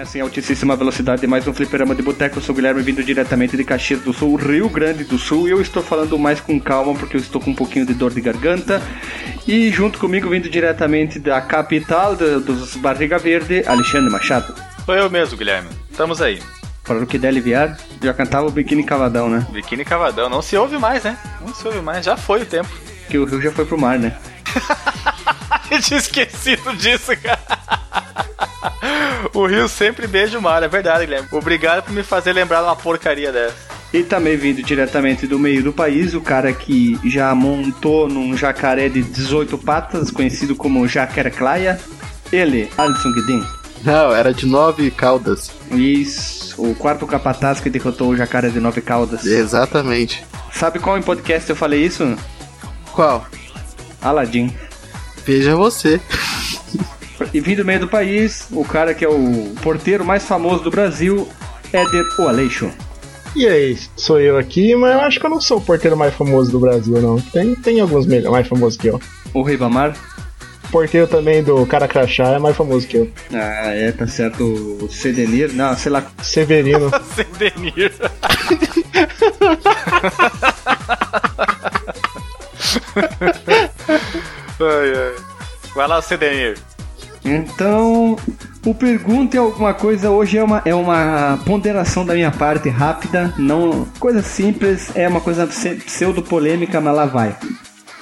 Começa em altíssima velocidade mais um fliperama de boteco. Eu sou o Guilherme, vindo diretamente de Caxias do Sul, Rio Grande do Sul. E eu estou falando mais com calma porque eu estou com um pouquinho de dor de garganta. E junto comigo, vindo diretamente da capital do- dos Barriga Verde, Alexandre Machado. Sou eu mesmo, Guilherme. Estamos aí. Para o que der aliviar, já cantava o Biquíni Cavadão, né? Biquíni Cavadão. Não se ouve mais, né? Não se ouve mais. Já foi o tempo. Que o Rio já foi pro mar, né? Eu tinha esquecido disso, cara. O Rio sempre beija o mar, é verdade, Guilherme. Obrigado por me fazer lembrar uma porcaria dessa. E também vindo diretamente do meio do país, o cara que já montou num jacaré de 18 patas, conhecido como Jacarclaia, ele, Alisson Guedin. Não, era de nove caudas. Isso, o quarto capataz que derrotou o jacaré de nove caudas. Exatamente. Sabe qual em podcast eu falei isso? Qual? Aladdin. Veja você. E vindo do meio do país, o cara que é o porteiro mais famoso do Brasil, Éder O Aleixo. E aí, sou eu aqui, mas eu acho que eu não sou o porteiro mais famoso do Brasil, não. Tem, tem alguns mais famosos que eu. O Ribamar. O porteiro também do Cara Crachá é mais famoso que eu. Ah, é, tá certo. O Sedenir, não, sei lá. Severino. Sem denir. ai, ai. Vai lá, Cedenir. Então, o pergunta é alguma coisa hoje é uma, é uma ponderação da minha parte rápida, não coisa simples, é uma coisa pse- pseudo-polêmica, mas lá vai.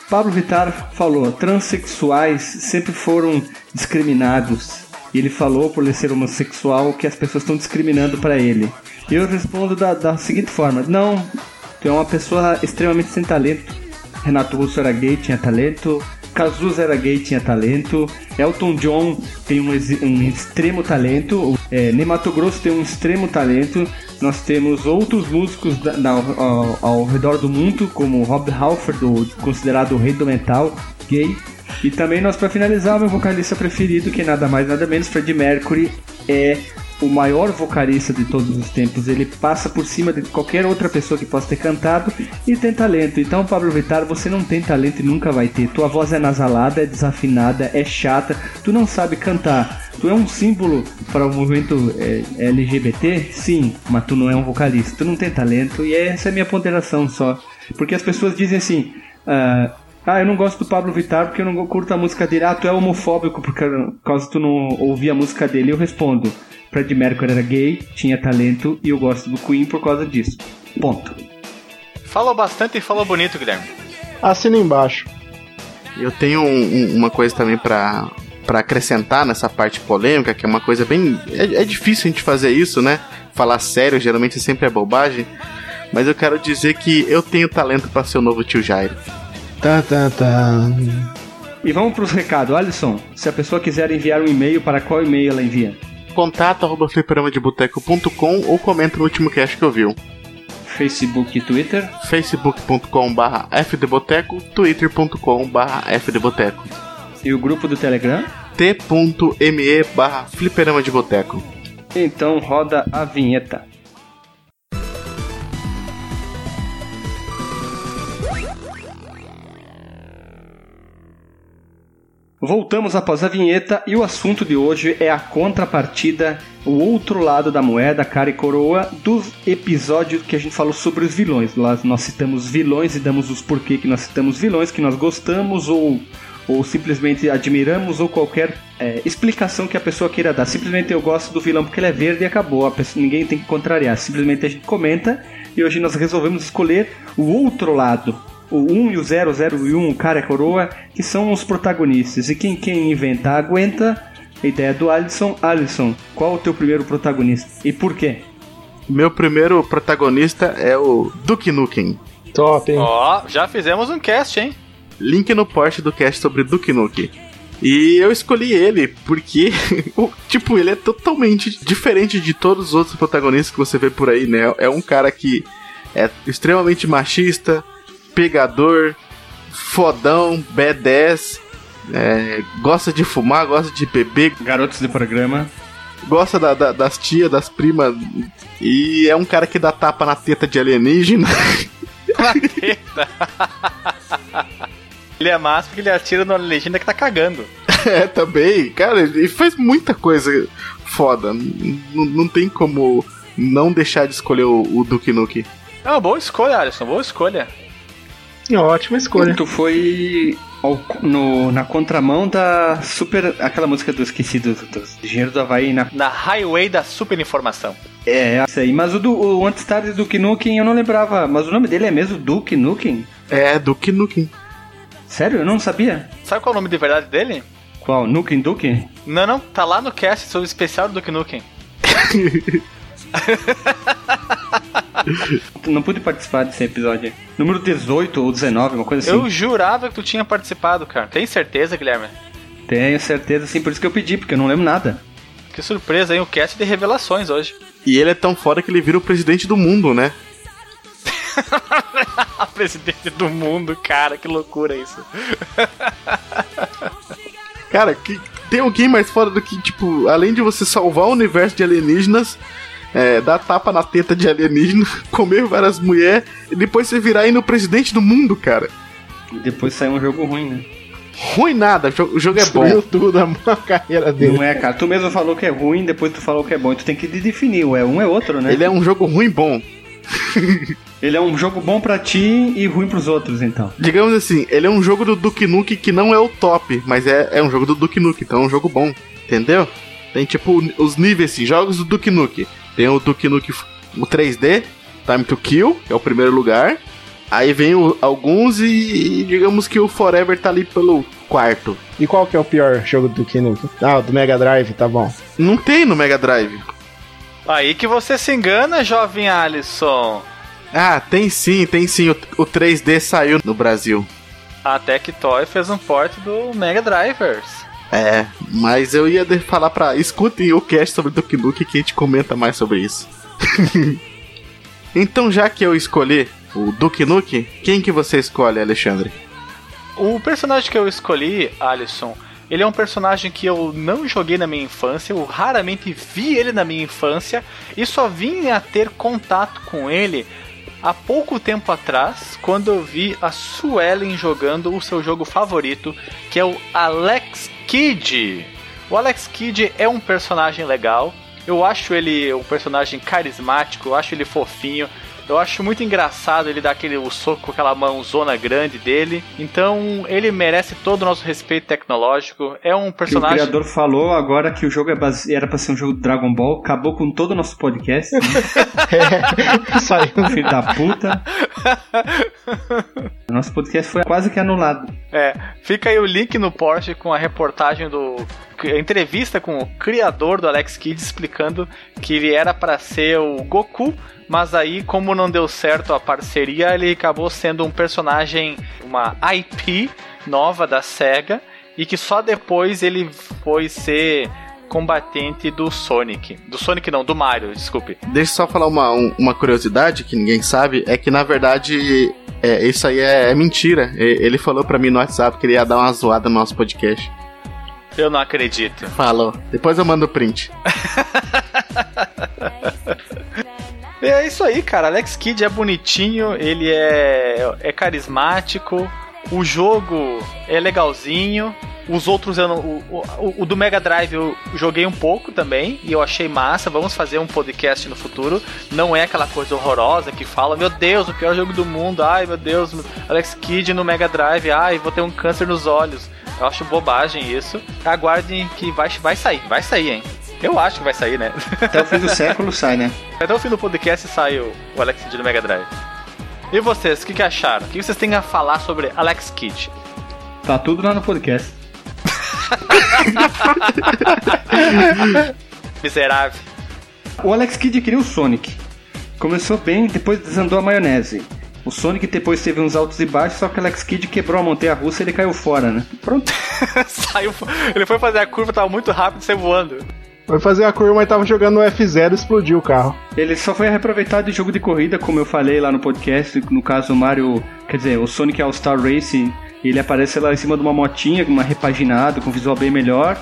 Pablo Vittar falou: transexuais sempre foram discriminados. Ele falou, por ele ser homossexual, que as pessoas estão discriminando para ele. E eu respondo da, da seguinte forma: não, tu é uma pessoa extremamente sem talento. Renato Russo era gay, tinha talento. Cazuza era gay, tinha talento. Elton John tem um, um extremo talento. É, Ney Mato Grosso tem um extremo talento. Nós temos outros músicos da- da- ao, ao redor do mundo, como Rob Halford, o- considerado o rei do metal, gay. E também nós, para finalizar, meu vocalista preferido, que é nada mais nada menos, Freddie Mercury, é o maior vocalista de todos os tempos. Ele passa por cima de qualquer outra pessoa que possa ter cantado e tem talento. Então, Pablo Vittar, você não tem talento e nunca vai ter. Tua voz é nasalada, é desafinada, é chata, tu não sabe cantar. Tu é um símbolo para o movimento é, LGBT? Sim, mas tu não é um vocalista. Tu não tem talento e essa é a minha ponderação só. Porque as pessoas dizem assim. ah, ah, eu não gosto do Pablo Vittar porque eu não curto a música dele. Ah, tu é homofóbico por causa tu não ouvia a música dele. Eu respondo: Fred Mercury era gay, tinha talento e eu gosto do Queen por causa disso. Ponto. Falou bastante e falou bonito, Guilherme. Assina embaixo. Eu tenho um- um- uma coisa também pra, pra acrescentar nessa parte polêmica, que é uma coisa bem. É, é difícil a gente fazer isso, né? Falar sério, geralmente sempre é bobagem. Mas eu quero dizer que eu tenho talento pra ser o novo tio Jairo. Tá, tá, tá. E vamos para os recados. Alisson, se a pessoa quiser enviar um e-mail, para qual e-mail ela envia? Contato arroba fliperamadeboteco.com ou comenta no último cast que ouviu. Facebook e Twitter. facebook.com barra fdboteco, twitter.com barra fdboteco, E o grupo do Telegram? t.me barra fliperama de boteco. Então roda a vinheta. Voltamos após a vinheta e o assunto de hoje é a contrapartida, o outro lado da moeda, cara e coroa, dos episódios que a gente falou sobre os vilões. Lá nós citamos vilões e damos os porquê que nós citamos vilões, que nós gostamos ou, ou simplesmente admiramos ou qualquer é, explicação que a pessoa queira dar. Simplesmente eu gosto do vilão porque ele é verde e acabou. Pessoa, ninguém tem que contrariar. Simplesmente a gente comenta e hoje nós resolvemos escolher o outro lado. O 1 e o 0, 0 e 1, o cara e a coroa, que são os protagonistas. E quem, quem inventa aguenta. A ideia do Alisson. Alisson, qual o teu primeiro protagonista? E por quê? Meu primeiro protagonista é o Duke Nukem. Top, hein? Ó, já fizemos um cast, hein? Link no post do cast sobre Duke Nukem. E eu escolhi ele porque, o- tipo, ele é totalmente diferente de todos os outros protagonistas que você vê por aí, né? É um cara que é extremamente machista, pegador, fodão, B10, é, gosta de fumar, gosta de beber, Garotos de programa. gosta da- da- das tias, das primas, e é um cara que dá tapa na teta de alienígena. Na teta. ele é massa porque ele atira na legenda que tá cagando. é, também, cara, ele faz muita coisa foda. N- não tem como não deixar de escolher o, o Duke Nukem. É uma boa escolha, Alisson, boa escolha. Ótima escolha. Tu foi ao- no- na contramão da super. aquela música do esquecido do, Engenheiro do Havaí na. Na Highway da Superinformação. É, isso aí. Mas o, do, o antes tarde do Duke Nukem eu não lembrava. Mas o nome dele é mesmo Duke Nukem? É, Duke Nukem. Sério? Eu não sabia. Sabe qual é o nome de verdade dele? Qual? Nukem Duke? Não, não, tá lá no cast sobre o especial do Duke Nukem. Não pude participar desse episódio. Número 18 ou 19, uma coisa assim. Eu jurava que tu tinha participado, cara. Tem certeza, Guilherme? Tenho certeza, sim, por isso que eu pedi, porque eu não lembro nada. Que surpresa, hein? O cast de revelações hoje. E ele é tão foda que ele vira o presidente do mundo, né? Presidente do mundo, cara, que loucura isso. Cara, que, tem alguém mais foda do que, tipo, além de você salvar o universo de alienígenas, é, dar tapa na teta de alienígena, comer várias mulheres, e depois você virar aí no presidente do mundo, cara. E depois saiu um jogo ruim, né? Ruim nada, o jogo, o é Destruiu bom. tudo a, carreira dele. Não é, cara. Tu mesmo falou que é ruim, depois tu falou que é bom. Tu tem que definir, é um é outro, né? Ele é um jogo ruim bom. Ele é um jogo bom pra ti e ruim pros outros, então. Digamos assim, ele é um jogo do Duke Nukem que não é o top, mas é, é um jogo do Duke Nukem, então é um jogo bom, entendeu? Tem tipo os níveis assim, jogos do Duke Nukem. Tem o Duke Nukem o 3D, Time to Kill, que é o primeiro lugar. Aí vem o- alguns e, e digamos que o Forever tá ali pelo quarto. E qual que é o pior jogo do Duke Nukem? Ah, o do Mega Drive, tá bom. Não tem no Mega Drive. Aí que você se engana, jovem Alisson. Ah, tem sim, tem sim. O, o 3D saiu no Brasil. A Tectoy fez um port do Mega Drivers. É, mas eu ia falar pra. Escutem o cast sobre Duke Nukem que a gente comenta mais sobre isso. então, já que eu escolhi o Duke Nukem, quem que você escolhe, Alexandre? O personagem que eu escolhi, Alisson, ele é um personagem que eu não joguei na minha infância, eu raramente vi ele na minha infância e só vim a ter contato com ele há pouco tempo atrás, quando eu vi a Suelen jogando o seu jogo favorito, que é o Alex Kidd. O Alex Kidd é um personagem legal, eu acho ele um personagem carismático, eu acho ele fofinho. Eu acho muito engraçado ele dar aquele o soco com aquela mãozona grande dele. Então, ele merece todo o nosso respeito tecnológico. É um Que o personagem. criador falou agora que o jogo é base... era pra ser um jogo de Dragon Ball, acabou com todo o nosso podcast. né? Saiu. Filho da puta. Nosso podcast foi quase que anulado. É, fica aí o link no Porsche com a reportagem do. a entrevista com o criador do Alex Kidd explicando que ele era para ser o Goku, mas aí, como não deu certo a parceria, ele acabou sendo um personagem, uma IP nova da SEGA, e que só depois ele foi ser combatente do Sonic. Do Sonic não, do Mario, desculpe. Deixa eu só falar uma, um- uma curiosidade que ninguém sabe: é que na verdade é, isso aí é, é mentira. Ele falou pra mim no WhatsApp que ele ia dar uma zoada no nosso podcast. Eu não acredito. Falou. Depois eu mando o print. É isso aí, cara. Alex Kidd é bonitinho, ele é, é carismático, o jogo é legalzinho. Os outros eu não, o, o, o do Mega Drive eu joguei um pouco também e eu achei massa. Vamos fazer um podcast no futuro. Não é aquela coisa horrorosa que fala: Meu Deus, o pior jogo do mundo. Ai, meu Deus, Alex Kidd no Mega Drive. Ai, vou ter um câncer nos olhos. Eu acho bobagem isso. Aguardem que vai, vai sair, vai sair, hein? Eu acho que vai sair, né? Até o fim do século sai, né? Até o fim do podcast sai o, o Alex Kidd no Mega Drive. E vocês, o que, que acharam? O que vocês têm a falar sobre Alex Kidd? Tá tudo lá no podcast. Miserável. O Alex Kidd queria o Sonic. Começou bem, depois desandou a maionese. O Sonic depois teve uns altos e baixos, só que o Alex Kidd quebrou a montanha russa e ele caiu fora, né? Pronto. Saiu. Ele foi fazer a curva, tava muito rápido saiu voando. Foi fazer a curva, mas tava jogando no F0 e explodiu o carro. Ele só foi reaproveitado em jogo de corrida, como eu falei lá no podcast. No caso, o Mario, quer dizer, o Sonic All-Star Racing, ele aparece lá em cima de uma motinha, uma repaginado, com visual bem melhor.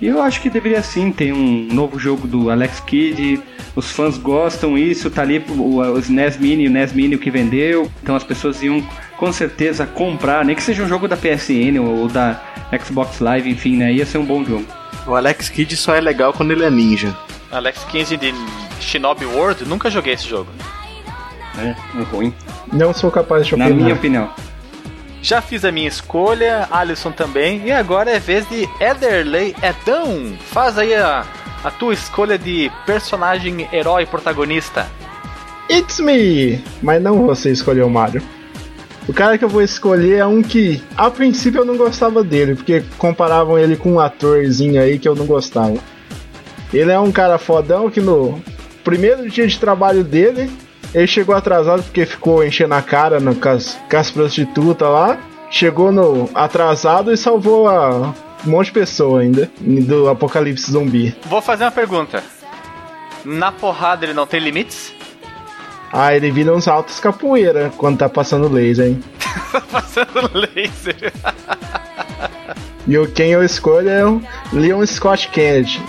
E eu acho que deveria sim ter um novo jogo do Alex Kidd. Os fãs gostam isso, tá ali o, SNES Mini, o NES Mini o que vendeu. Então as pessoas iam com certeza comprar, nem que seja um jogo da PSN ou da Xbox Live, enfim, né? Ia ser um bom jogo. O Alex Kidd só é legal quando ele é ninja. Alex 15 de Shinobi World, nunca joguei esse jogo. É, é ruim. Não sou capaz de Na opinar. minha opinião. Já fiz a minha escolha, Alisson também, e agora é vez de Ederley Edão. Faz aí a, a tua escolha de personagem, herói, protagonista. It's me! Mas não você escolheu o Mario. O cara que eu vou escolher é um que, a princípio, eu não gostava dele, porque comparavam ele com um atorzinho aí que eu não gostava. Ele é um cara fodão que no primeiro dia de trabalho dele, ele chegou atrasado porque ficou enchendo a cara no, com, as, com as prostitutas lá. Chegou no atrasado e salvou a, um monte de pessoa ainda do apocalipse zumbi. Vou fazer uma pergunta. Na porrada ele não tem limites? Ah, ele vira uns altos capoeira quando tá passando laser, hein? Passando laser. E o quem eu escolho é o Leon Scott Kennedy.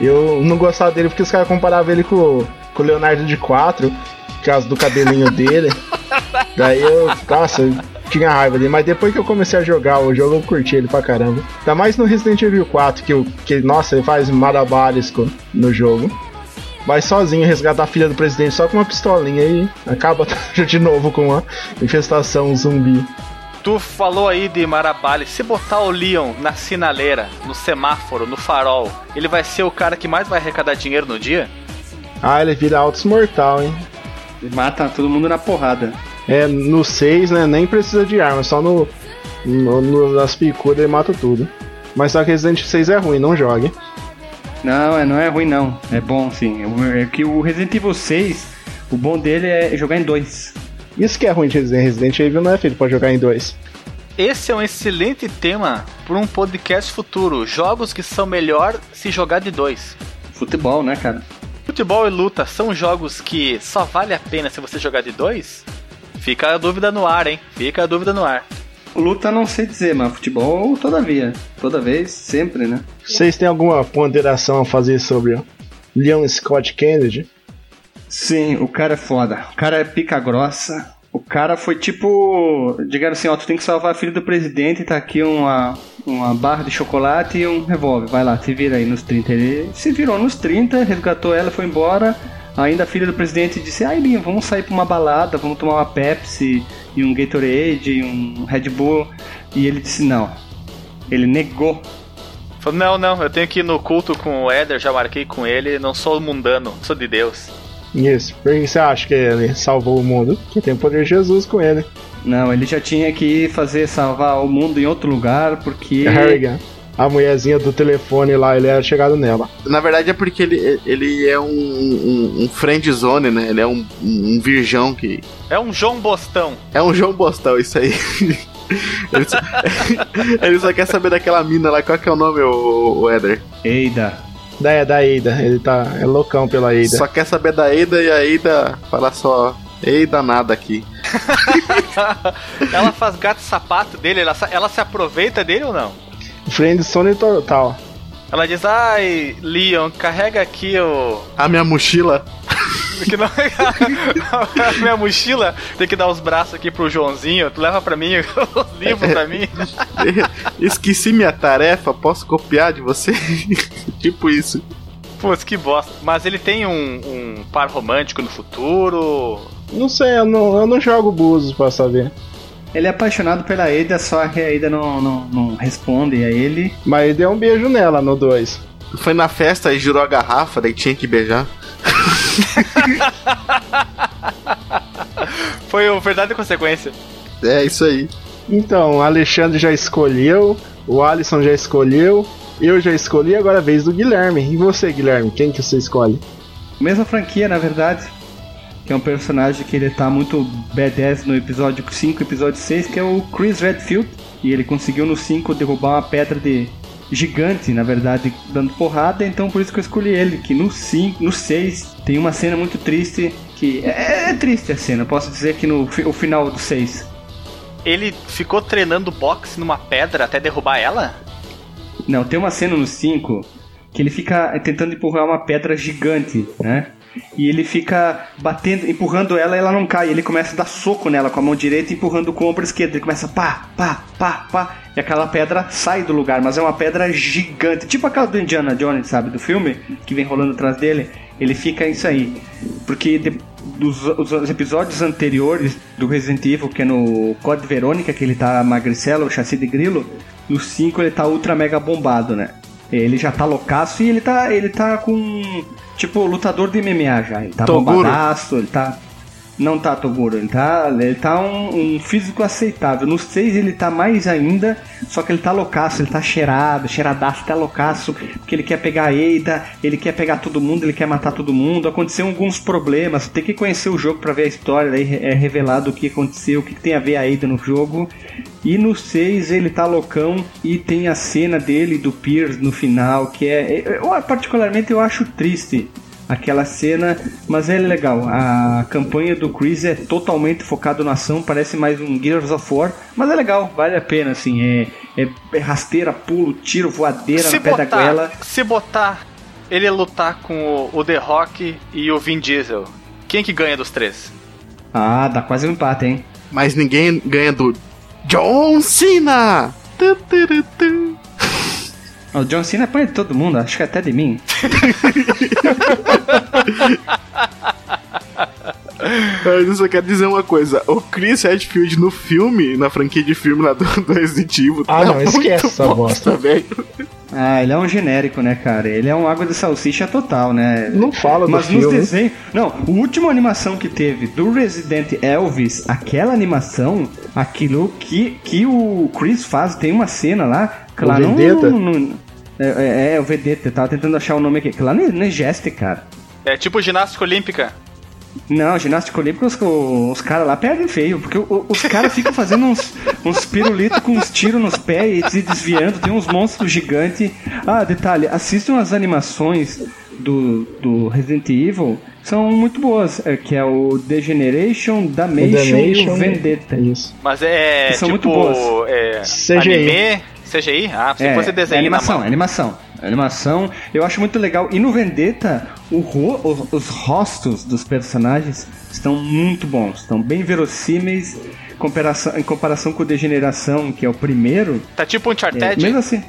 Eu não gostava dele porque os caras comparavam ele com, com o Leonardo de 4, por causa do cabelinho dele. Daí eu, nossa, eu tinha raiva dele. Mas depois que eu comecei a jogar o jogo, eu curti ele pra caramba. Ainda mais no Resident Evil 4, que, eu, que nossa, ele faz malabares no jogo. Vai sozinho resgatar a filha do presidente só com uma pistolinha e acaba de novo com uma infestação zumbi. Tu falou aí de Marabali. Se botar o Leon na sinaleira, no semáforo, no farol, ele vai ser o cara que mais vai arrecadar dinheiro no dia? Ah, ele vira altos mortal, hein? Ele mata todo mundo na porrada. É, no 6, né, nem precisa de arma, só no, no, no- nas picudas ele mata tudo. Mas só que Resident Evil 6 é ruim, não jogue. Não, é, não é ruim não. É bom sim. É que o Resident Evil 6, o bom dele é jogar em dois. Isso que é ruim de Resident Resident Evil não é feito pra jogar em dois. Esse é um excelente tema para um podcast futuro. Jogos que são melhor se jogar de dois. Futebol, né, cara? Futebol e luta são jogos que só vale a pena se você jogar de dois? Fica a dúvida no ar, hein? Fica a dúvida no ar. Luta não sei dizer, mas futebol todavia. Toda vez, sempre, né? Vocês têm alguma ponderação a fazer sobre Leon Scott Kennedy? Sim, o cara é foda. O cara é pica grossa. O cara foi tipo. Digaram assim: ó, tu tem que salvar a filha do presidente, tá aqui uma, uma barra de chocolate e um revólver. Vai lá, se vira aí nos 30. Ele se virou nos 30, resgatou ela, foi embora. Ainda a filha do presidente disse: Ai, Linha, vamos sair pra uma balada, vamos tomar uma Pepsi e um Gatorade e um Red Bull. E ele disse: Não. Ele negou. Falou, não, não, eu tenho que ir no culto com o Éder, já marquei com ele, não sou mundano, sou de Deus. Isso, por que você acha que ele salvou o mundo? Que tem o poder de Jesus com ele. Não, ele já tinha que fazer salvar o mundo em outro lugar, porque. Harrigan. A mulherzinha do telefone lá, ele era chegado nela. Na verdade é porque ele, ele é um, um, um friend zone, né? Ele é um, um virgão que. É um João Bostão. É um João Bostão, isso aí. ele, só, ele só quer saber daquela mina lá, qual que é o nome, o, o Eder? Eida. Da, é da Eida, ele tá é loucão pela Eida. Só quer saber da Eida e a Eida fala só. Eida nada aqui. ela faz gato sapato dele, ela, ela se aproveita dele ou não? Friend Zone total. Ela diz, ai, Leon, carrega aqui o. A minha mochila. Que não... a minha mochila tem que dar os braços aqui pro Joãozinho. Tu leva pra mim o livro pra mim. Esqueci minha tarefa, posso copiar de você? tipo isso. Putz, que bosta. Mas ele tem um, um par romântico no futuro. Não sei, eu não, eu não jogo Búzios pra saber. Ele é apaixonado pela Eida, só que a Eida não, não, não responde a ele. Mas ele deu um beijo nela no 2. Foi na festa e jurou a garrafa, daí tinha que beijar. Foi o verdade e consequência. É isso aí. Então, o Alexandre já escolheu, o Alisson já escolheu, eu já escolhi, agora é a vez do Guilherme. E você, Guilherme, quem que você escolhe? Mesma franquia, na verdade. Que é um personagem que ele tá muito badass no episódio 5 episódio 6, que é o Chris Redfield. E ele conseguiu no 5 derrubar uma pedra de gigante, na verdade, dando porrada, então por isso que eu escolhi ele, que no 5, no 6 tem uma cena muito triste, que é, é triste a cena, posso dizer que no o final do 6. Ele ficou treinando boxe numa pedra até derrubar ela? Não, tem uma cena no 5 que ele fica tentando empurrar uma pedra gigante, né? E ele fica batendo, empurrando ela e ela não cai. Ele começa a dar soco nela com a mão direita, empurrando com o ombro esquerdo. Ele começa pá, pá, pá, pá. E aquela pedra sai do lugar, mas é uma pedra gigante. Tipo aquela do Indiana Jones, sabe? Do filme, que vem rolando atrás dele. Ele fica isso aí. Porque de- dos os- os episódios anteriores do Resident Evil, que é no Code Verônica, que ele tá magricelo, o chassi de grilo, no 5 ele tá ultra mega bombado, né? Ele já tá loucaço e ele tá, ele tá com. Tipo, lutador de MMA já. Ele tá Toguro. bombadaço, ele tá. Não tá Toguro, ele tá, ele tá um, um físico aceitável. No 6 ele tá mais ainda, só que ele tá loucaço, ele tá cheirado, cheiradaço, tá loucaço, porque ele quer pegar a Eida, ele quer pegar todo mundo, ele quer matar todo mundo. Aconteceu alguns problemas, tem que conhecer o jogo pra ver a história, daí é revelado o que aconteceu, o que tem a ver a Eida no jogo. E no 6 ele tá loucão e tem a cena dele do Pierce no final, que é. Eu, particularmente eu acho triste aquela cena, mas é legal. A campanha do Chris é totalmente focado na ação, parece mais um Gears of War, mas é legal, vale a pena, assim. É, é, é rasteira, pulo, tiro, voadeira Se no pé da goela. botar, se botar ele lutar com o, o The Rock e o Vin Diesel, quem que ganha dos três? Ah, dá quase um empate, hein? Mas ninguém ganha do John Cena! Tu, tu, tu, tu. O John Cena apanha de todo mundo, acho que até de mim. Eu só quero dizer uma coisa: o Chris Redfield no filme, na franquia de filme lá do, do Resident Evil, Ah, tá não, muito esquece essa bosta. velho. Ah, ele é um genérico, né, cara? Ele é um água de salsicha total, né? Não fala do Mas nos filme. desenhos. Não, a última animação que teve do Resident Elvis, aquela animação, aquilo que, que o Chris faz, tem uma cena lá. Que O lá não, Vendetta? não- não- é, é, é, o Vedetta, eu tava tentando achar o nome aqui. Que lá não, é- não é Jeste, cara. É tipo ginástica olímpica. Não, ginástica olímpica, os, os caras lá perdem feio, porque os caras ficam fazendo uns, uns pirulitos com uns tiros nos pés e se desviando, tem uns monstros gigantes. Ah, detalhe, assistam as animações do, do Resident Evil, são muito boas, é, que é o Degeneration, Damnation e o Vendetta. Isso. Mas é São tipo. muito boas. É, CGI. Anime? CGI? Ah, você É, fosse é desenho na animação, mão. é animação. É Animação, eu acho muito legal. E no Vendetta, ro- os, os rostos dos personagens estão muito bons, estão bem verossímeis em comparação, em comparação com o Degeneração, que é o primeiro. Tá tipo um É, Uncharted? mesmo assim,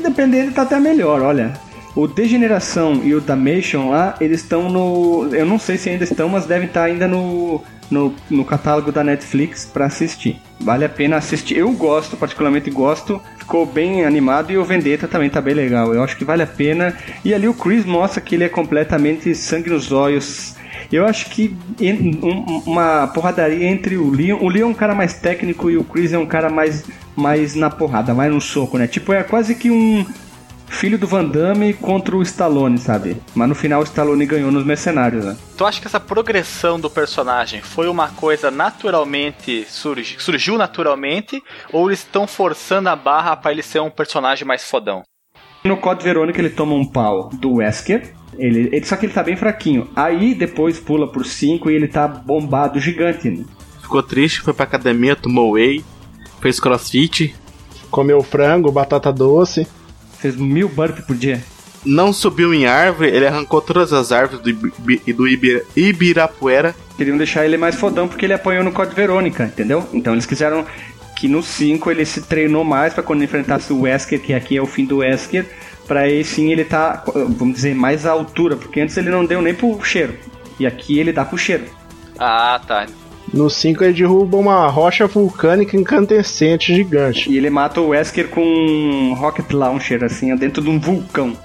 dependendo, tá até melhor. Olha, o Degeneração e o Damation lá, eles estão no. Eu não sei se ainda estão, mas devem estar ainda no, no, no catálogo da Netflix pra assistir. Vale a pena assistir. Eu gosto, particularmente gosto. Ficou bem animado e o Vendetta também tá bem legal. Eu acho que vale a pena. E ali o Chris mostra que ele é completamente sangue nos olhos. Eu acho que um- uma porradaria entre o Leon. O Leon é um cara mais técnico e o Chris é um cara mais, mais na porrada, mais no soco, né? Tipo, é quase que um filho do Van Damme contra o Stallone, sabe? Mas no final o Stallone ganhou nos mercenários, né? Tu acha que essa progressão do personagem foi uma coisa naturalmente. surgi- surgiu naturalmente? Ou eles estão forçando a barra pra ele ser um personagem mais fodão? No Code Verônica ele toma um pau do Wesker. Ele, ele, só que ele tá bem fraquinho. Aí depois pula por 5 e ele tá bombado, gigante. Né? Ficou triste, foi pra academia, tomou whey, fez crossfit, Comeu frango, batata doce. Fez mil burpees por dia. não subiu em árvore, ele arrancou todas as árvores do, Ibi- do Ibi- Ibirapuera. Queriam deixar ele mais fodão porque ele apanhou no Code Verônica, entendeu? Então eles quiseram que no 5 ele se treinou mais pra quando enfrentasse o Wesker, que aqui é o fim do Wesker, pra aí sim ele tá, vamos dizer, mais à altura, porque antes ele não deu nem pro cheiro. E aqui ele dá pro cheiro. Ah, tá. No 5 ele derruba uma rocha vulcânica incandescente gigante. E ele mata o Wesker com um rocket launcher, assim, dentro de um vulcão.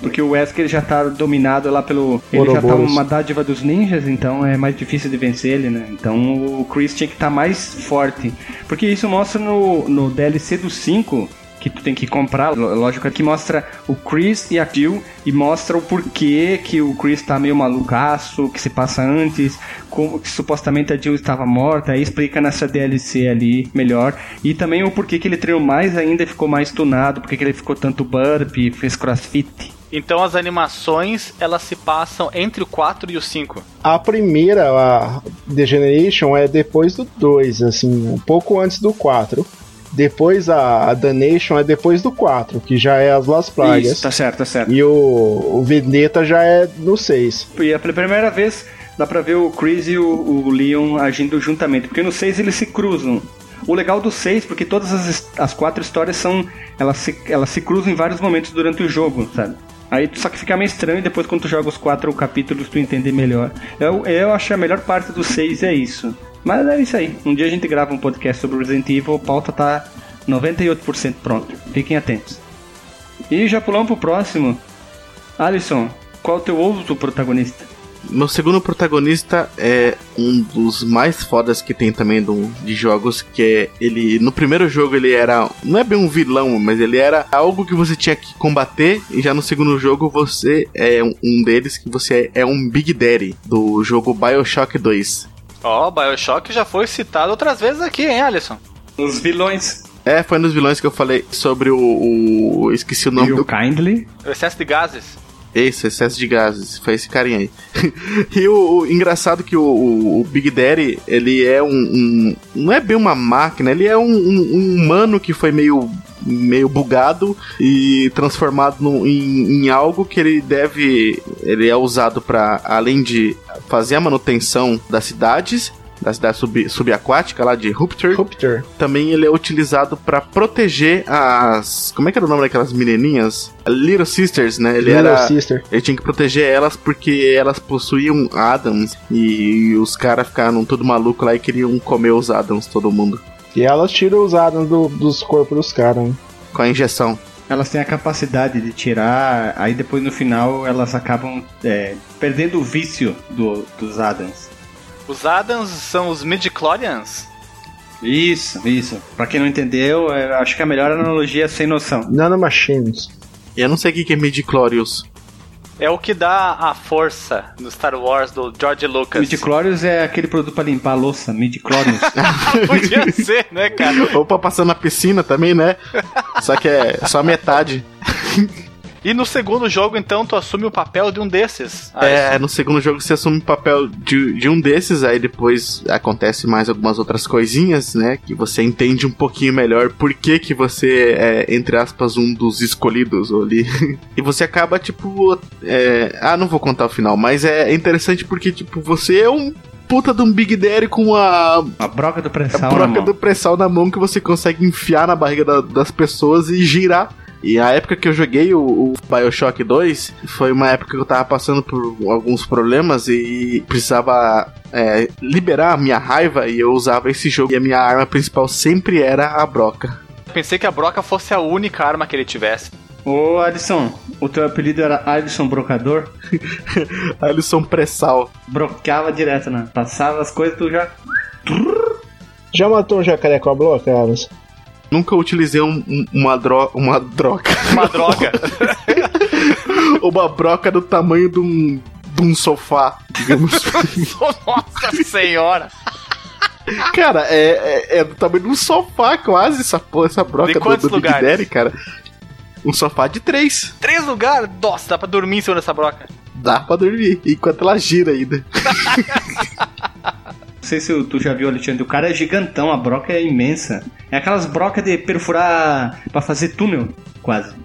Porque o Wesker já tá dominado lá pelo. Ele já tá uma dádiva dos ninjas, então é mais difícil de vencer ele, né? Então o Chris tinha que estar mais forte. Porque isso mostra no, no DLC do 5 que tu tem que comprar, lógico que mostra o Chris e a Jill e mostra o porquê que o Chris tá meio malucaço, o que se passa antes, como que supostamente a Jill estava morta, aí explica nessa DLC ali melhor e também o porquê que ele treinou mais ainda e ficou mais tunado, porque que ele ficou tanto burp, fez crossfit. Então as animações, elas se passam entre o 4 e o 5. A primeira, a The Generation, é depois do 2, assim, um pouco antes do 4. Depois a, a The Nation é depois do 4, que já é as Lost Plagas. Isso, tá certo, tá certo. E o, o Vendetta já é no 6. E a primeira vez dá pra ver o Chris e o, o Leon agindo juntamente, porque no 6 eles se cruzam. O legal do 6, porque todas as, as quatro histórias são. Elas se, elas se cruzam em vários momentos durante o jogo, sabe? Aí só que fica meio estranho e depois quando tu joga os quatro capítulos tu entende melhor. Eu, eu acho que a melhor parte do 6 é isso. Mas é isso aí. Um dia a gente grava um podcast sobre Resident Evil, a pauta tá 98% pronto. Fiquem atentos. E já pulamos pro próximo. Alisson, qual é o teu outro protagonista? Meu segundo protagonista é um dos mais fodas que tem também do, de jogos, que é ele. No primeiro jogo ele era. Não é bem um vilão, mas ele era algo que você tinha que combater. E já no segundo jogo você é um, um deles que você é, é um Big Daddy do jogo Bioshock 2. Ó, o Bioshock já foi citado outras vezes aqui, hein, Alisson? Os vilões. É, foi nos vilões que eu falei sobre o. o esqueci o nome E do o Kindly. O excesso de gases. Isso, excesso de gases. Foi esse carinha aí. e o, o engraçado que o, o- o Big Daddy, ele é um, um- Não é bem uma máquina, ele é um, um- um humano que foi meio. Meio bugado e transformado no- em, em algo que ele deve. Ele é usado para além de fazer a manutenção das cidades. Da cidade sub, subaquática lá de Rupture Rupture. também ele é utilizado pra proteger as. Como é que era o nome daquelas menininhas? Little Sisters, né? Ele Little era. Sister. Ele tinha que proteger elas porque elas possuíam Adams e os caras ficaram todo maluco lá e queriam comer os Adams, todo mundo. E elas tiram os Adams do- dos corpos dos caras, né? Com a injeção. Elas têm a capacidade de tirar, aí depois no final elas acabam é, perdendo o vício do- dos Adams. Os Adams são os midichlorians. Isso, isso. Pra quem não entendeu, é, acho que a melhor analogia é sem noção. Nanomachines. E eu não sei o que é Midichlorious. É o que dá a força no Star Wars do George Lucas. Midichlorians é aquele produto pra limpar a louça, midichlorians. Podia ser, né, cara? Ou pra passar na piscina também, né? Só que é só metade. E no segundo jogo, então, tu assume o papel de um desses. Ah, É, no segundo jogo você assume o papel de, de um desses, aí depois acontece mais algumas outras coisinhas, né? Que você entende um pouquinho melhor por que, que você é, entre aspas, um dos escolhidos ali. e você acaba, tipo. é, ah, não vou contar o final, mas é interessante porque, tipo, você é um puta de um Big Daddy com a, a broca do a pressão na broca mão. do pressal na mão que você consegue enfiar na barriga da- das pessoas e girar. E a época que eu joguei o, o Bioshock 2 foi uma época que eu tava passando por alguns problemas e precisava é, liberar a minha raiva e eu usava esse jogo e a minha arma principal sempre era a broca. Pensei que a broca fosse a única arma que ele tivesse. Ô Alisson, o teu apelido era Alisson Brocador? Alisson Pressal. Brocava direto, né? Passava as coisas, tu já. Já matou um jacaré com a bloca, Alice? Nunca utilizei um- um- uma, dro uma droga. Uma droga. uma broca do tamanho de um, de um sofá, digamos. Nossa senhora. Cara, é, é, é do tamanho de um sofá quase essa essa broca De do, quantos do lugares? Daddy, cara. Um sofá de três. Três lugares? Nossa, dá pra dormir em cima dessa broca. Dá pra dormir, enquanto ela gira ainda. Não sei se tu já viu, Alexandre. O cara é gigantão, a broca é imensa. É aquelas brocas de perfurar pra fazer túnel, quase.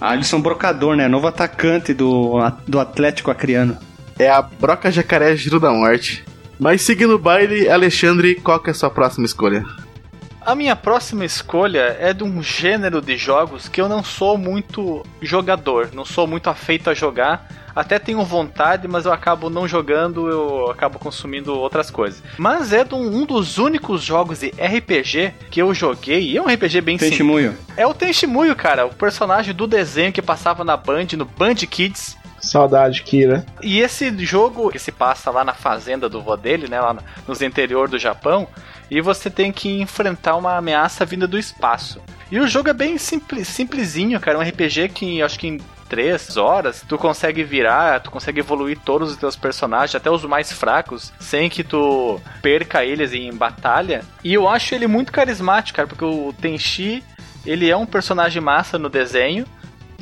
Alisson Brocador, né? Novo atacante do, do Atlético Acreano. É a broca jacaré giro da morte. Mas seguindo o baile, Alexandre, qual que é a sua próxima escolha? A minha próxima escolha é de um gênero de jogos que eu não sou muito jogador, não sou muito afeito a jogar. Até tenho vontade, mas eu acabo não jogando, eu acabo consumindo outras coisas. Mas é um, dos únicos jogos de RPG que eu joguei, e é um RPG bem simples. Tenshimuyo. É o Tenshimuyo, cara, o personagem do desenho que passava na Band, no Band Kids. Saudade, Kira. E esse jogo que se passa lá na fazenda do vô dele, né, lá no- nos interior do Japão, e você tem que enfrentar uma ameaça vinda do espaço. E o jogo é bem simples, simplesinho, cara. Um RPG que acho que em três horas tu consegue virar, tu consegue evoluir todos os teus personagens, até os mais fracos, sem que tu perca eles em batalha. E eu acho ele muito carismático, cara, porque o Tenchi, ele é um personagem massa no desenho.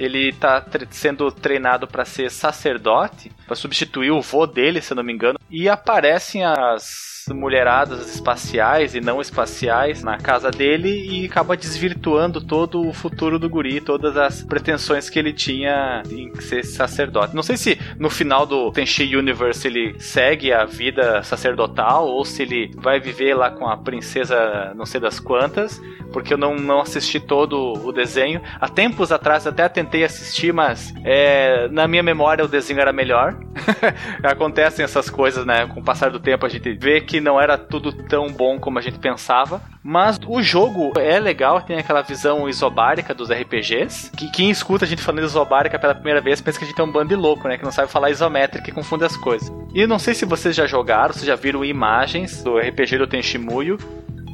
Ele tá tre- sendo treinado para ser sacerdote, para substituir o vô dele, se eu não me engano. E aparecem as mulheradas espaciais e não espaciais na casa dele e acaba desvirtuando todo o futuro do guri, todas as pretensões que ele tinha em ser sacerdote. Não sei se no final do Tenchi Universe ele segue a vida sacerdotal ou se ele vai viver lá com a princesa não sei das quantas, porque eu não, não assisti todo o desenho. Há tempos atrás até tentei assistir, mas é, na minha memória o desenho era melhor. Acontecem essas coisas, né? Com o passar do tempo a gente vê que não era tudo tão bom como a gente pensava. Mas o jogo é legal, tem aquela visão isobárica dos RPGs. Que quem escuta a gente falando isobárica pela primeira vez pensa que a gente é um bando de louco, né? Que não sabe falar isométrica e confunde as coisas. E não sei se vocês já jogaram, se já viram imagens do RPG do Tenshimuyo.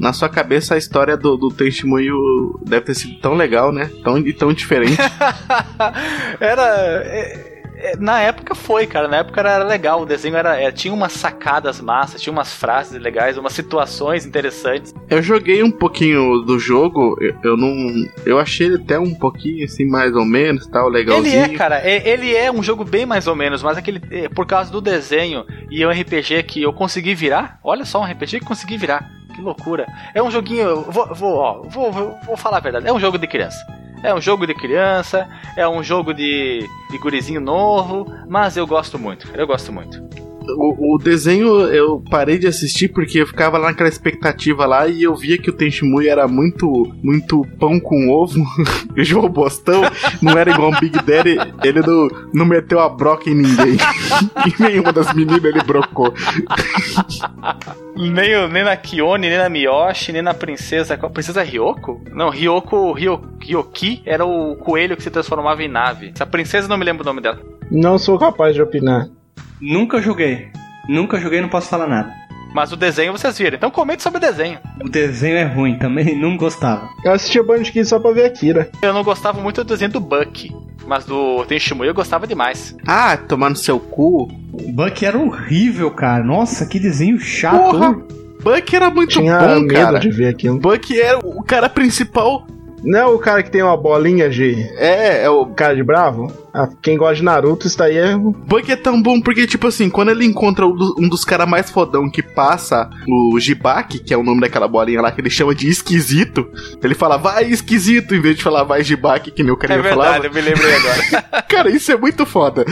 Na sua cabeça a história do, do Testemunho deve ter sido tão legal, né? Tão, e tão diferente. era. é, é, na época foi, cara. Na época era legal. O desenho era, é, tinha umas sacadas massas, tinha umas frases legais, umas situações interessantes. Eu joguei um pouquinho do jogo, eu, eu não. Eu achei ele até um pouquinho assim, mais ou menos, tal, legalzinho. Ele é, cara, é- ele é um jogo bem mais ou menos, mas aquele é, por causa do desenho e um RPG que eu consegui virar. Olha só, um RPG que consegui virar. Que loucura. É um joguinho, vou, vou, ó, vou, vou, vou falar a verdade. É um jogo de criança. É um jogo de criança, é um jogo de, de gurizinho novo, mas eu gosto muito, eu gosto muito. O, o desenho eu parei de assistir porque eu ficava lá naquela expectativa lá e eu via que o Tenshimuyo era muito muito pão com ovo, o João Bostão não era igual um Big Daddy, ele não, não meteu a broca em ninguém. em nenhuma das meninas ele brocou. Nem, o- nem na Kione, nem na Miyoshi, nem na princesa. qual- Princesa Ryoko? Não, Ryoko Ryo, Ryoki era o coelho que se transformava em nave. Essa princesa não me lembro o nome dela. Não sou capaz de opinar. Nunca joguei. Nunca joguei, não posso falar nada. Mas o desenho vocês viram. Então comente sobre o desenho. O desenho é ruim também, não gostava. Eu assistia Band Kids só pra ver Akira. Eu não gostava muito do desenho do Buck. Mas do Tenshimuyo eu gostava demais. Ah, tomar no seu cu. O Buck era horrível, cara. Nossa, que desenho chato. Porra! Buck era muito Tinha bom, medo cara. de ver aquilo. Buck era o cara principal. Não é o cara que tem uma bolinha de É, é o cara de bravo? Ah, quem gosta de Naruto, isso daí é. Bug é tão bom porque, tipo assim, quando ele encontra um do- dos caras mais fodão que passa, o Jibaki, que é o nome daquela bolinha lá que ele chama de esquisito, ele fala, vai esquisito, em vez de falar, vai Jibaki, que nem o É verdade, falava. eu me lembrei agora. Cara, isso é muito foda.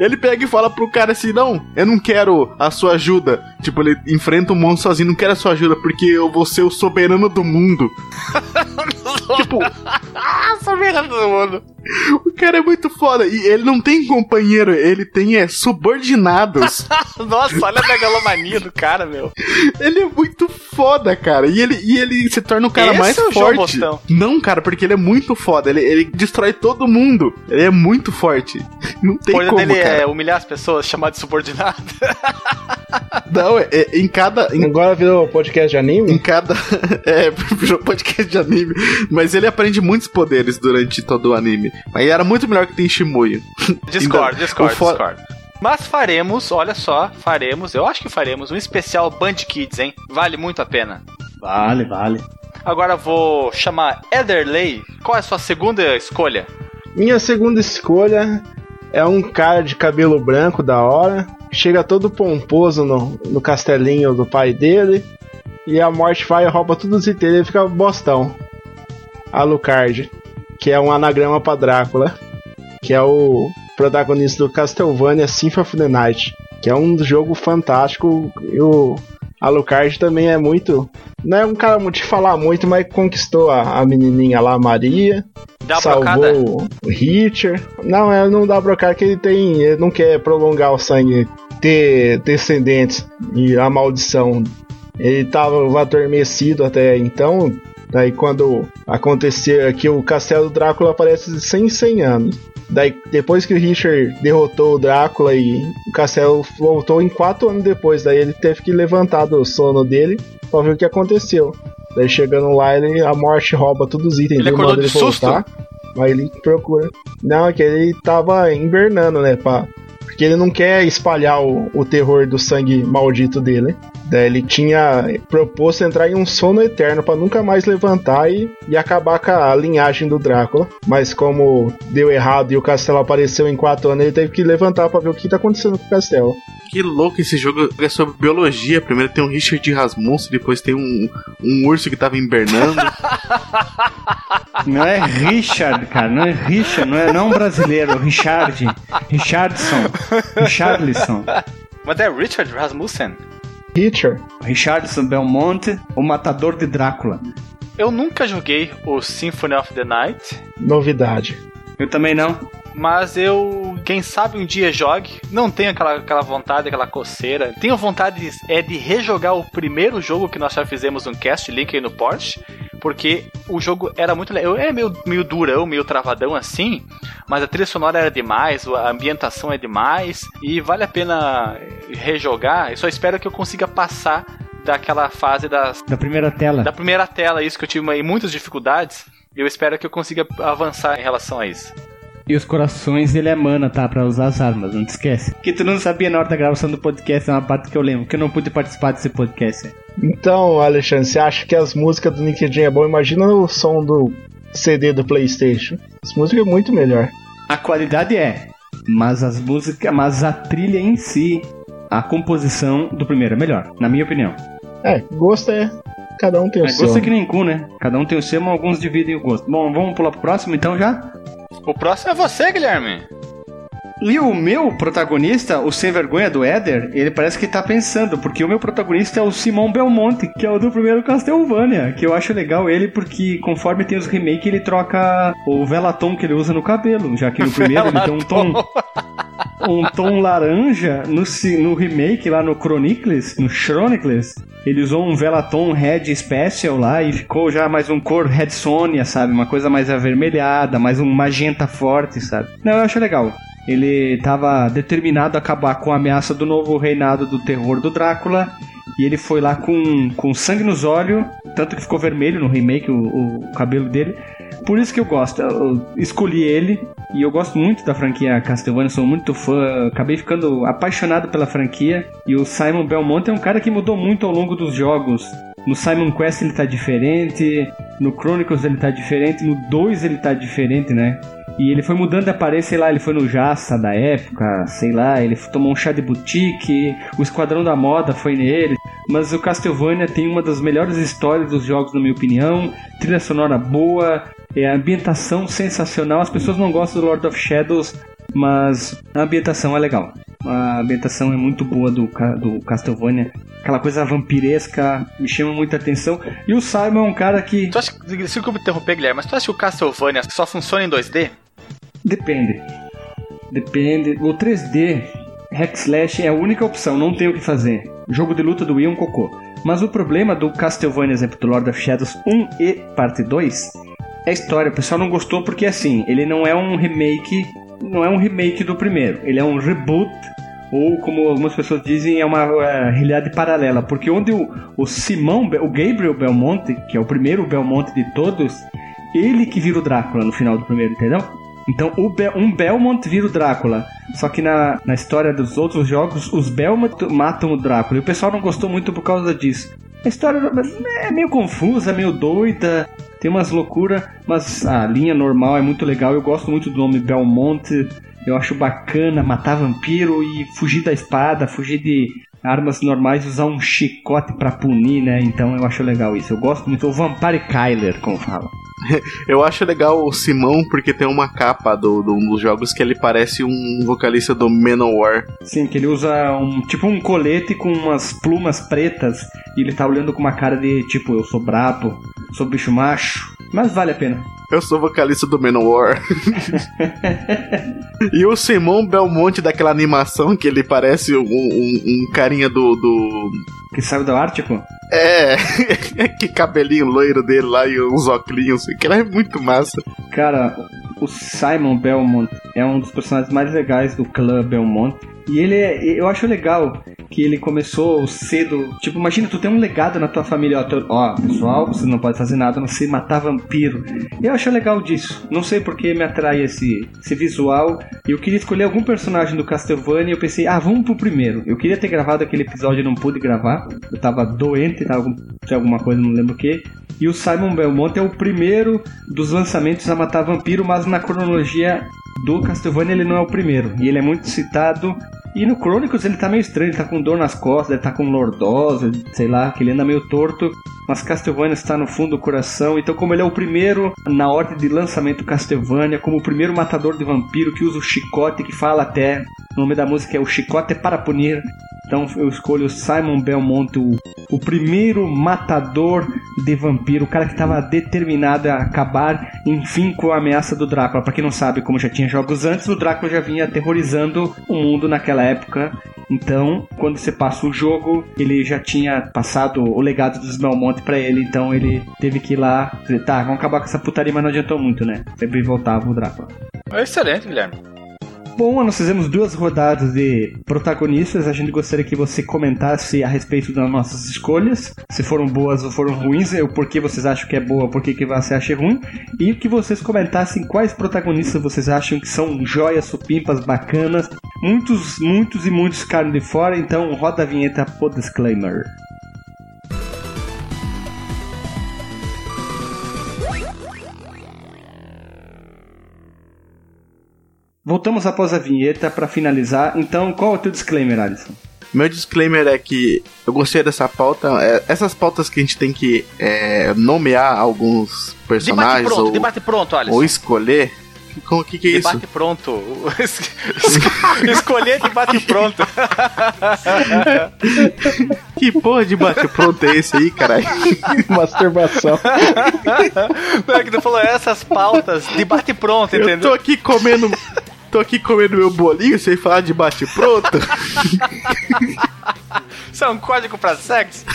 Ele pega e fala pro cara assim: Não, eu não quero a sua ajuda. Tipo, ele enfrenta um monstro sozinho, não quero a sua ajuda, porque eu vou ser o soberano do mundo. tipo, Soberano do mundo. o cara é muito foda. E ele não tem companheiro, ele tem é, subordinados. Nossa, olha a megalomania do cara, meu. ele é muito foda, cara. E ele, e ele se torna o cara Esse mais é o forte. Não, cara, porque ele é muito foda. Ele, ele destrói todo mundo. Ele é muito forte. Não tem O coisa como, dele cara. é humilhar as pessoas, chamar de subordinado. Não, é, é- em cada. Em Agora virou podcast de em anime? cada. É, virou podcast de anime. Mas ele aprende muitos poderes durante todo o anime. Mas ele era muito melhor que tem Shimuyo. Discord, Ainda- Discord, fo- Discord. Mas faremos, olha só, faremos, eu acho que faremos um especial Band Kids, hein? Vale muito a pena. Vale, vale. Agora vou chamar Ederley. Qual é a sua segunda escolha? Minha segunda escolha é um cara de cabelo branco da hora. Chega todo pomposo no, no castelinho do pai dele. E a morte vai e rouba tudo os itens dele e fica bostão. Alucard, que é um anagrama pra Drácula. Que é o protagonista do Castlevania Symphony of the Night. Que é um jogo fantástico. E o Alucard também é muito. Não é um cara de falar muito, mas conquistou a, a menininha lá, a Maria Dá salvou o Hitcher. Não, é não dá brocada que ele tem. Ele não quer prolongar o sangue, ter descendentes e a maldição. Ele tava adormecido até então. Daí quando aconteceu que o castelo do Drácula aparece de 100 em 100 anos. Daí depois que o Richard derrotou o Drácula e o castelo voltou em 4 anos depois. Daí ele teve que levantar do sono dele pra ver o que aconteceu. Daí chegando lá, ele, a morte rouba todos os itens Ele acordou de ele voltar. Aí ele procura. Não, é que ele tava invernando, né? Pra, porque ele não quer espalhar o, o terror do sangue maldito dele. Daí ele tinha proposto entrar em um sono eterno pra nunca mais levantar e, e acabar com a linhagem do Drácula. Mas como deu errado e o castelo apareceu em quatro anos, ele teve que levantar pra ver o que tá acontecendo com o castelo. Que louco esse jogo é sobre biologia. Primeiro tem um Richard Rasmussen, depois tem um, um urso que tava invernando. Não é Richard, cara, não é Richard, não é, não é um brasileiro, é o Richard. Richardson. Richarlison. Mas é Richard Rasmussen. Hitcher, Richardson Belmonte, o matador de Drácula. Eu nunca joguei o Symphony of the Night, novidade. Eu também não. Mas eu, quem sabe um dia jogue. Não tenho aquela, aquela vontade, aquela coceira. Tenho vontade de, é de rejogar o primeiro jogo que nós já fizemos um cast, link aí no Porsche. Porque o jogo era muito legal. É meio, meio durão, meio travadão assim. Mas a trilha sonora era demais, a ambientação é demais. E vale a pena rejogar. Eu só espero que eu consiga passar daquela fase das, Da primeira tela. da primeira tela, isso que eu tive muitas dificuldades. Eu espero que eu consiga avançar em relação a isso. E os corações ele é mana, tá? Pra usar as armas, não te esquece. Que tu não sabia na hora da gravação do podcast, é uma parte que eu lembro, que eu não pude participar desse podcast. Então, Alexandre, você acha que as músicas do Nick Jam é bom? Imagina o som do CD do PlayStation. As músicas é muito melhor. A qualidade é, mas as músicas, mas a trilha em si, a composição do primeiro é melhor, na minha opinião. É, gosto é. Cada um tem o É, seu. gosto é que nem cu, né? Cada um tem o seu, mas alguns dividem o gosto. Bom, vamos pular pro próximo então já? O próximo é você, Guilherme. E o meu protagonista, o sem vergonha do Éder, ele parece que tá pensando, porque o meu protagonista é o Simão Belmonte, que é o do primeiro Castlevania, que eu acho legal ele porque conforme tem os remakes ele troca o velatom que ele usa no cabelo, já que no primeiro ele tem um tom um tom laranja no, no remake lá no Chronicles, no Chronicles, ele usou um Velaton Red Special lá e ficou já mais um cor Red Sonia, sabe? Uma coisa mais avermelhada, mais um magenta forte, sabe? Não, eu acho legal. Ele estava determinado a acabar com a ameaça do novo reinado do terror do Drácula. E ele foi lá com, com sangue nos olhos, tanto que ficou vermelho no remake o, o cabelo dele. Por isso que eu gosto. Eu escolhi ele e eu gosto muito da franquia Castlevania, sou muito fã. Acabei ficando apaixonado pela franquia. E o Simon Belmont é um cara que mudou muito ao longo dos jogos. No Simon Quest ele tá diferente, no Chronicles ele tá diferente, no 2 ele tá diferente, né? E ele foi mudando de aparência, sei lá, ele foi no Jassa da época, sei lá, ele tomou um chá de boutique, o Esquadrão da Moda foi nele. Mas o Castlevania tem uma das melhores histórias dos jogos, na minha opinião. Trilha sonora boa, é, ambientação sensacional. As pessoas não gostam do Lord of Shadows, mas a ambientação é legal. A ambientação é muito boa do, do Castlevania. Aquela coisa vampiresca me chama muita atenção. E o Simon é um cara que. Tu acha, desculpa interromper, Guilherme, mas tu acha que o Castlevania só funciona em 2D? Depende. Depende. O 3D, Hack Slash é a única opção, não tem o que fazer. Jogo de luta do Wii cocô. Mas o problema do Castlevania, exemplo, do Lord of Shadows 1 e parte 2 é a história. O pessoal não gostou porque assim, ele não é um remake, não é um remake do primeiro. Ele é um reboot ou como algumas pessoas dizem, é uma é, realidade paralela, porque onde o, o Simão, o Gabriel Belmonte, que é o primeiro Belmonte de todos, ele que vira o Drácula no final do primeiro, entendeu? Então, Be- um Belmont vira o Drácula. Só que na, na história dos outros jogos, os Belmont matam o Drácula. E o pessoal não gostou muito por causa disso. A história é meio confusa, meio doida, tem umas loucuras, mas a linha normal é muito legal. Eu gosto muito do nome Belmonte. Eu acho bacana matar vampiro e fugir da espada, fugir de armas normais usar um chicote pra punir, né? Então eu acho legal isso. Eu gosto muito. O Vampire Kyler, como fala. Eu acho legal o Simão porque tem uma capa do, do- um dos jogos que ele parece um vocalista do Manowar. Sim, que ele usa um tipo um colete com umas plumas pretas e ele tá olhando com uma cara de tipo, eu sou brabo, sou bicho macho, mas vale a pena. Eu sou vocalista do Manowar. e o Simão Belmonte daquela animação que ele parece um, um- um carinha do, do. Que saiu do Ártico? É, que cabelinho loiro dele lá e uns óculos, que é muito massa. Cara, o Simon Belmont é um dos personagens mais legais do clã Belmont. E ele é, eu acho legal que ele começou cedo. Tipo, imagina, tu tem um legado na tua família, ó, tu- ó, pessoal, você não pode fazer nada, não sei matar vampiro. Eu acho legal disso. Não sei porque me atrai esse, esse visual. Eu queria escolher algum personagem do Castlevania e eu pensei, ah, vamos pro primeiro. Eu queria ter gravado aquele episódio e não pude gravar. Eu tava doente, tava com alguma coisa, não lembro o que. E o Simon Belmont é o primeiro dos lançamentos a matar vampiro, mas na cronologia do Castlevania ele não é o primeiro. E ele é muito citado. E no Chronicles ele tá meio estranho, ele tá com dor nas costas, ele tá com lordose, sei lá, que ele anda meio torto. Mas Castlevania está no fundo do coração. Então, como ele é o primeiro na ordem de lançamento Castlevania, como o primeiro matador de vampiro que usa o chicote, que fala até. O nome da música é O Chicote para Punir. Então eu escolho Simon Belmont, o, o primeiro matador de vampiro, o cara que estava determinado a acabar, enfim, com a ameaça do Drácula. Pra quem não sabe, como já tinha jogos antes, o Drácula já vinha aterrorizando o mundo naquela época. Então, quando você passa o jogo, ele já tinha passado o legado dos Belmont pra ele, então ele teve que ir lá, dizer, tá, vamos acabar com essa putaria, mas não adiantou muito, né? Sempre voltava o Drácula. Excelente, Guilherme. Bom, nós fizemos duas rodadas de protagonistas. A gente gostaria que você comentasse a respeito das nossas escolhas, se foram boas ou foram ruins, o porquê vocês acham que é boa, por que você acha ruim, e que vocês comentassem quais protagonistas vocês acham que são joias, supimpas, bacanas. Muitos, muitos e muitos ficaram de fora, então roda a vinheta pro disclaimer. Voltamos após a vinheta para finalizar. Então, qual é o teu disclaimer, Alisson? Meu disclaimer é que eu gostei dessa pauta. é, essas pautas que a gente tem que é, nomear alguns Debate personagens pronto, ou, debate pronto, Alisson. ou escolher. O que, que é isso? Debate pronto. Escolher debate pronto. Que porra de bate pronto é esse aí, caralho? Masturbação. Não é que tu falou essas pautas, debate pronto, Eu tô entendeu? aqui comendo. Tô aqui comendo meu bolinho sem falar de bate pronto. Isso é um código pra sexo?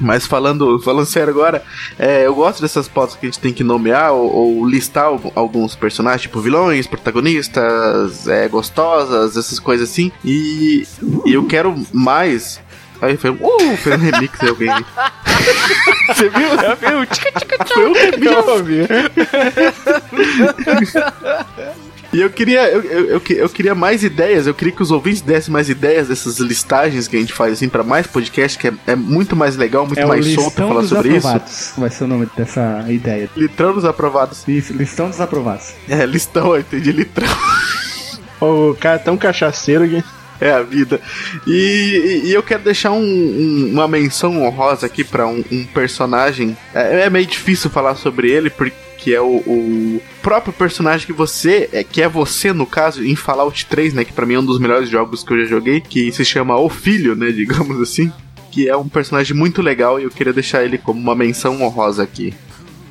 Mas falando, falando sério agora, é, eu gosto dessas pautas que a gente tem que nomear ou, ou listar al- alguns personagens, tipo vilões, protagonistas, é, gostosas, essas coisas assim. E, e eu quero mais. Aí foi um. Uh, foi um remix de alguém. Você viu? Eu vi o tica tica Foi um remix. Eu. E eu queria, eu, eu, eu, que- eu queria mais ideias, eu queria que os ouvintes dessem mais ideias dessas listagens que a gente faz assim pra mais podcast, que é, é muito mais legal, muito É o mais solto falar sobre isso. aprovados. Vai ser o nome dessa ideia. Litrão dos aprovados. Isso, listão dos aprovados. É, listão, eu entendi, litrão. O cara é tão cachaceiro que. É a vida. E, e- eu quero deixar um- um- uma menção honrosa aqui pra um, um personagem. É, é meio difícil falar sobre ele, porque é o, o próprio personagem que você, é, que é você no caso, em Fallout 3, né? Que pra mim é um dos melhores jogos que eu já joguei, que se chama O Filho, né? Digamos assim. Que é um personagem muito legal e eu queria deixar ele como uma menção honrosa aqui.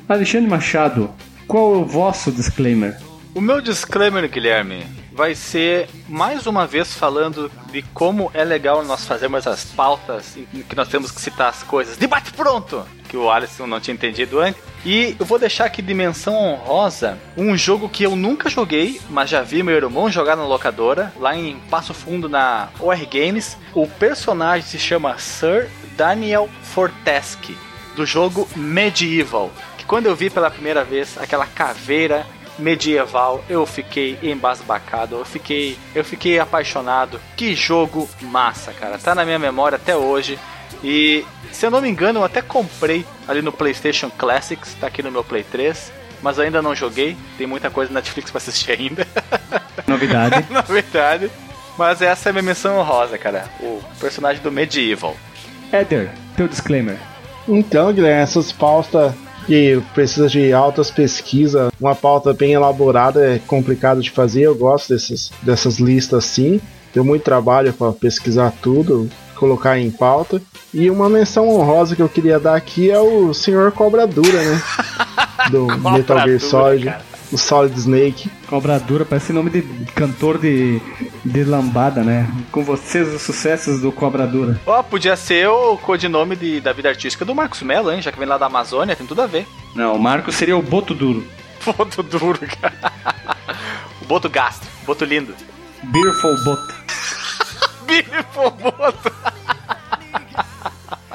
Alexandre Machado, qual é o vosso disclaimer? O meu disclaimer, Guilherme, vai ser mais uma vez falando de como é legal nós fazermos as pautas em que nós temos que citar as coisas. Debate pronto! Que o Alisson não tinha entendido antes. E eu vou deixar aqui dimensão honrosa um jogo que eu nunca joguei, mas já vi meu irmão jogar na locadora, lá em Passo Fundo na OR Games. O personagem se chama Sir Daniel Fortesque, do jogo Medieval. Que quando eu vi pela primeira vez aquela caveira medieval, eu fiquei embasbacado, eu fiquei, eu fiquei apaixonado. Que jogo massa, cara. Tá na minha memória até hoje. E se eu não me engano, eu até comprei ali no PlayStation Classics, tá aqui no meu Play 3, mas ainda não joguei. Tem muita coisa na Netflix pra assistir ainda, Novidade. na verdade. Mas essa é a minha menção honrosa, cara. O personagem do Medieval. Éder, teu disclaimer. Então, Guilherme, essas pautas que precisa de altas pesquisas, uma pauta bem elaborada é complicado de fazer. Eu gosto dessas, dessas listas assim. Deu muito trabalho para pesquisar tudo, colocar em pauta. E uma menção honrosa que eu queria dar aqui é o Senhor Cobra Dura, né? Do Metal Gear Solid, cara. O Solid Snake. Cobra Dura, parece nome de cantor de, de lambada, né? Com vocês os sucessos do Cobra Dura. Ó, podia ser o codinome de, da vida artística do Marcos Mello, hein? Já que vem lá da Amazônia, tem tudo a ver. Não, o Marco seria o Boto Duro. Boto duro, cara. O boto gasto, boto lindo. Beerful Boto. Billy Foboto.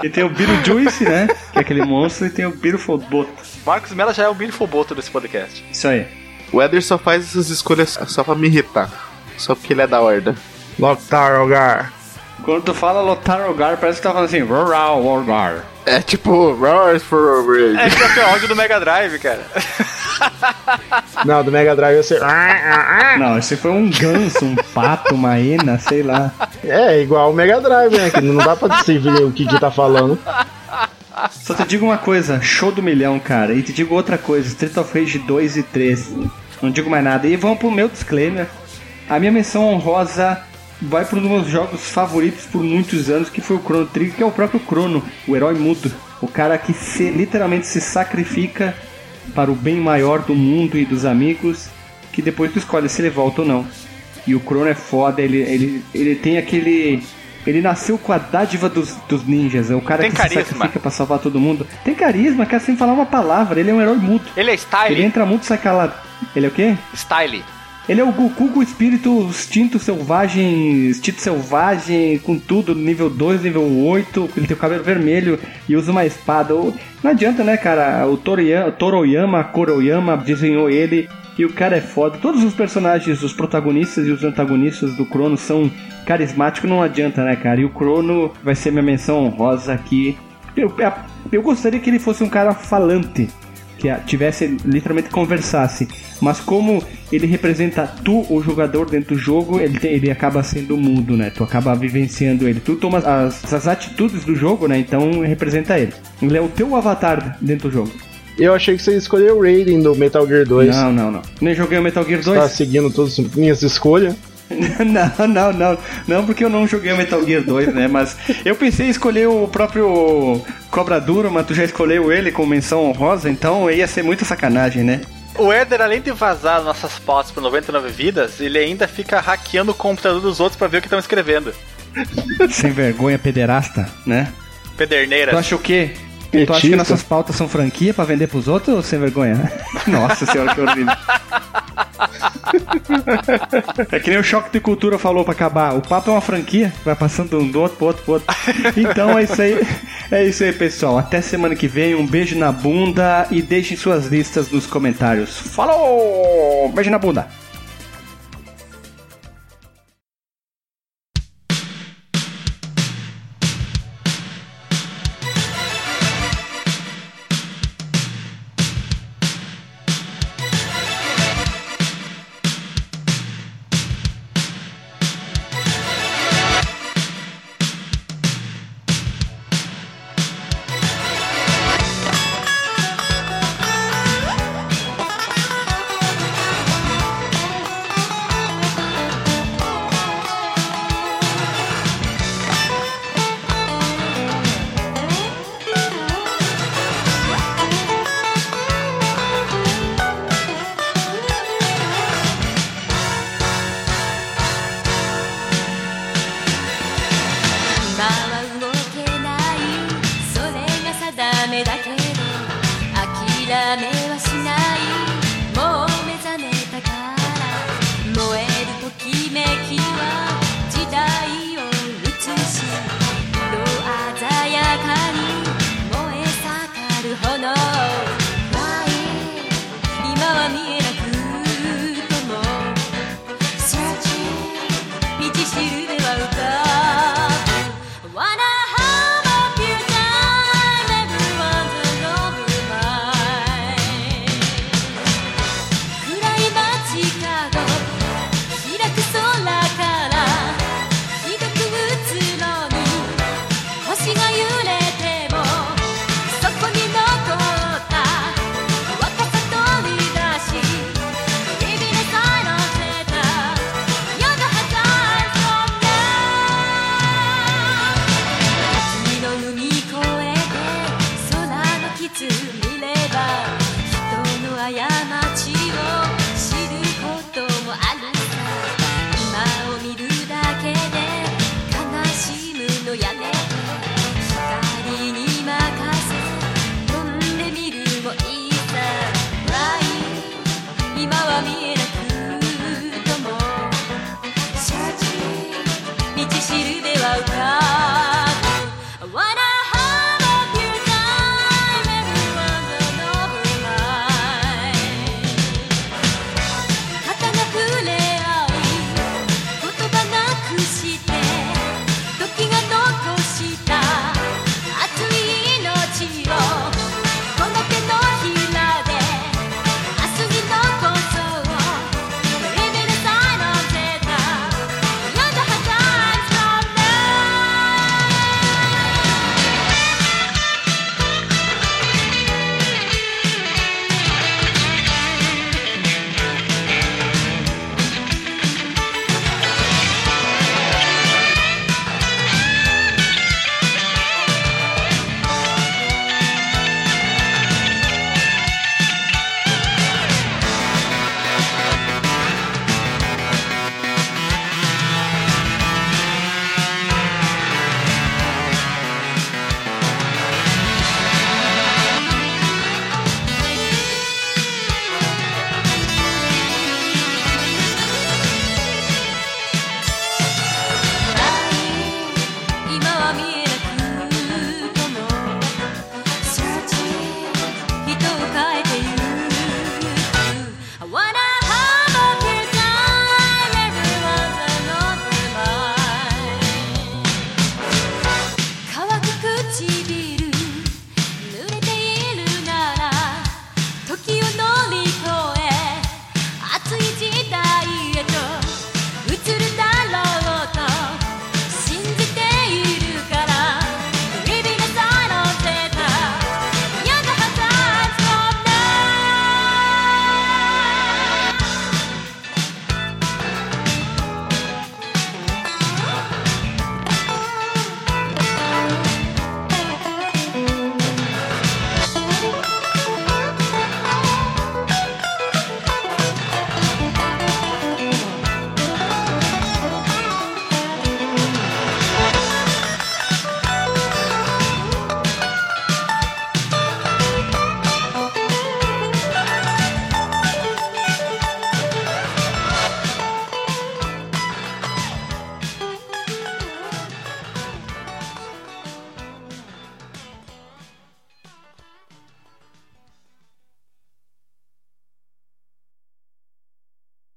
E tem o Beetlejuice, né? Que é aquele monstro, e tem o Beautiful Boto. Marcos Mello já é o Billy Foboto desse podcast. Isso aí. O Eder só faz essas escolhas só pra me irritar. Só porque ele é da horda. Lotarogar. Quando tu fala Lotar Ogar, parece que tá falando assim, Rural Ogar. É tipo, Roars for É que é o áudio do Mega Drive, cara. Não, do Mega Drive eu sei. Não, esse foi um ganso, um pato, uma hiena, sei lá. É, igual o Mega Drive, né? Que não dá pra decidir o que que tá falando. Só te digo uma coisa, show do milhão, cara. E te digo outra coisa, Street of Rage 2 e 3. Não digo mais nada. E vamos pro meu disclaimer. A minha menção honrosa vai para um dos meus jogos favoritos por muitos anos, que foi o Chrono Trigger, que é o próprio Chrono, o herói mudo. O cara que se, literalmente se sacrifica para o bem maior do mundo e dos amigos, que depois tu escolhe se ele volta ou não. E o Chrono é foda, ele, ele, ele tem aquele. Ele nasceu com a dádiva dos, dos ninjas, é o cara Tem que carisma. se sacrifica pra salvar todo mundo. Tem carisma, cara, sem falar uma palavra, ele é um herói mudo. Ele é Ele Style. entra muito, sai calado. Ele é o quê? Style. Ele é o Goku com espírito instinto selvagem, instinto selvagem, com tudo, nível 2, nível 8, ele tem o cabelo vermelho e usa uma espada. Não adianta, né, cara? O Toroyama, Koroyama desenhou ele e o cara é foda. Todos os personagens, os protagonistas e os antagonistas do Crono são carismáticos, não adianta, né, cara? E o Crono vai ser minha menção honrosa aqui. Eu, eu gostaria que ele fosse um cara falante que tivesse literalmente conversasse. Mas como ele representa tu, o jogador dentro do jogo, ele, ele acaba sendo mudo, né? Tu acaba vivenciando ele. Tu toma as, as atitudes do jogo, né? Então representa ele. Ele é o teu avatar dentro do jogo. Eu achei que você escolheu o Raiden do Metal Gear 2. Não, não, não. Nem joguei o Metal Gear 2. Tá seguindo todas as minhas escolhas. não, não, não. Não, porque eu não joguei o Metal Gear 2, né? Mas eu pensei em escolher o próprio Cobra Duro, mas tu já escolheu ele com menção honrosa, então ia ser muita sacanagem, né? O Éder, além de vazar nossas pautas por 99 vidas, ele ainda fica hackeando o computador dos outros pra ver o que estão escrevendo. Sem vergonha, pederasta, né? Tu Pederneiras. acha o quê? Tu acha que Petista. nossas pautas são franquia pra vender pros outros ou sem vergonha? Nossa senhora, que horrível. É que nem o Choque de Cultura falou pra acabar. O papo é uma franquia, vai passando um do outro pro outro pro outro. Então é isso aí. É isso aí, pessoal. Até semana que vem. Um beijo na bunda e deixem suas listas nos comentários. Falou! Beijo na bunda.